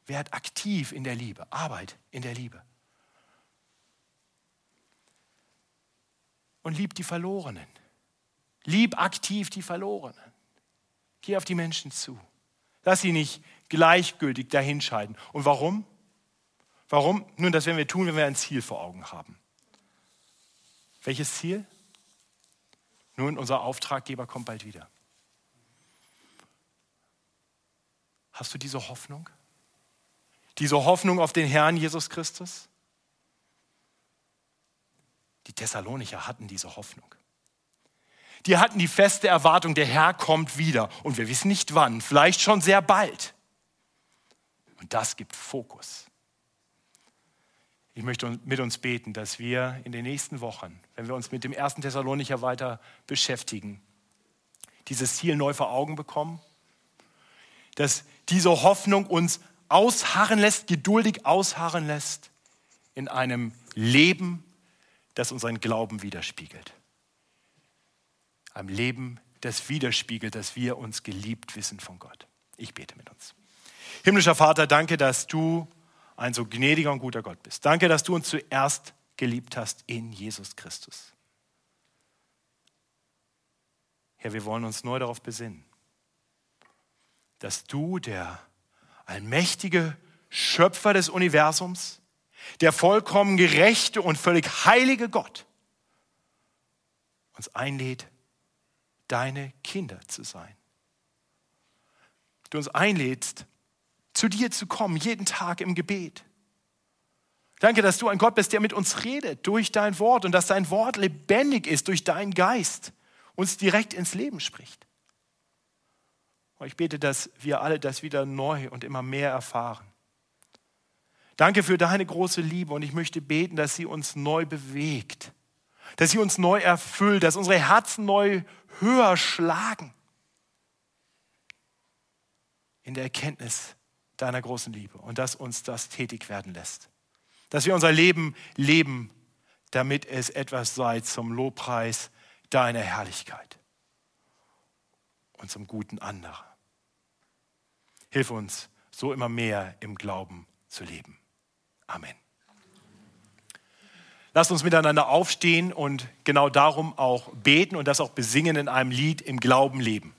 Werd aktiv in der Liebe. Arbeit in der Liebe. Und lieb die Verlorenen. Lieb aktiv die Verlorenen. Geh auf die Menschen zu. Lass sie nicht gleichgültig dahinscheiden. Und warum? Warum? Nun, das werden wir tun, wenn wir ein Ziel vor Augen haben. Welches Ziel? Nun, unser Auftraggeber kommt bald wieder. Hast du diese Hoffnung? Diese Hoffnung auf den Herrn Jesus Christus? Die Thessalonicher hatten diese Hoffnung. Die hatten die feste Erwartung, der Herr kommt wieder. Und wir wissen nicht wann, vielleicht schon sehr bald. Und das gibt Fokus. Ich möchte mit uns beten, dass wir in den nächsten Wochen, wenn wir uns mit dem ersten Thessalonicher weiter beschäftigen, dieses Ziel neu vor Augen bekommen, dass diese Hoffnung uns ausharren lässt, geduldig ausharren lässt in einem Leben, das unseren Glauben widerspiegelt. Ein Leben, das widerspiegelt, dass wir uns geliebt wissen von Gott. Ich bete mit uns. Himmlischer Vater, danke, dass du ein so gnädiger und guter Gott bist. Danke, dass du uns zuerst geliebt hast in Jesus Christus. Herr, wir wollen uns neu darauf besinnen, dass du der allmächtige Schöpfer des Universums, der vollkommen gerechte und völlig heilige Gott, uns einlädt, deine Kinder zu sein. Du uns einlädst, zu dir zu kommen, jeden Tag im Gebet. Danke, dass du ein Gott bist, der mit uns redet durch dein Wort und dass dein Wort lebendig ist durch deinen Geist, uns direkt ins Leben spricht. Ich bete, dass wir alle das wieder neu und immer mehr erfahren. Danke für deine große Liebe und ich möchte beten, dass sie uns neu bewegt, dass sie uns neu erfüllt, dass unsere Herzen neu höher schlagen in der Erkenntnis deiner großen Liebe und dass uns das tätig werden lässt. Dass wir unser Leben leben, damit es etwas sei zum Lobpreis deiner Herrlichkeit und zum guten anderer. Hilf uns, so immer mehr im Glauben zu leben. Amen. Lasst uns miteinander aufstehen und genau darum auch beten und das auch besingen in einem Lied im Glauben leben.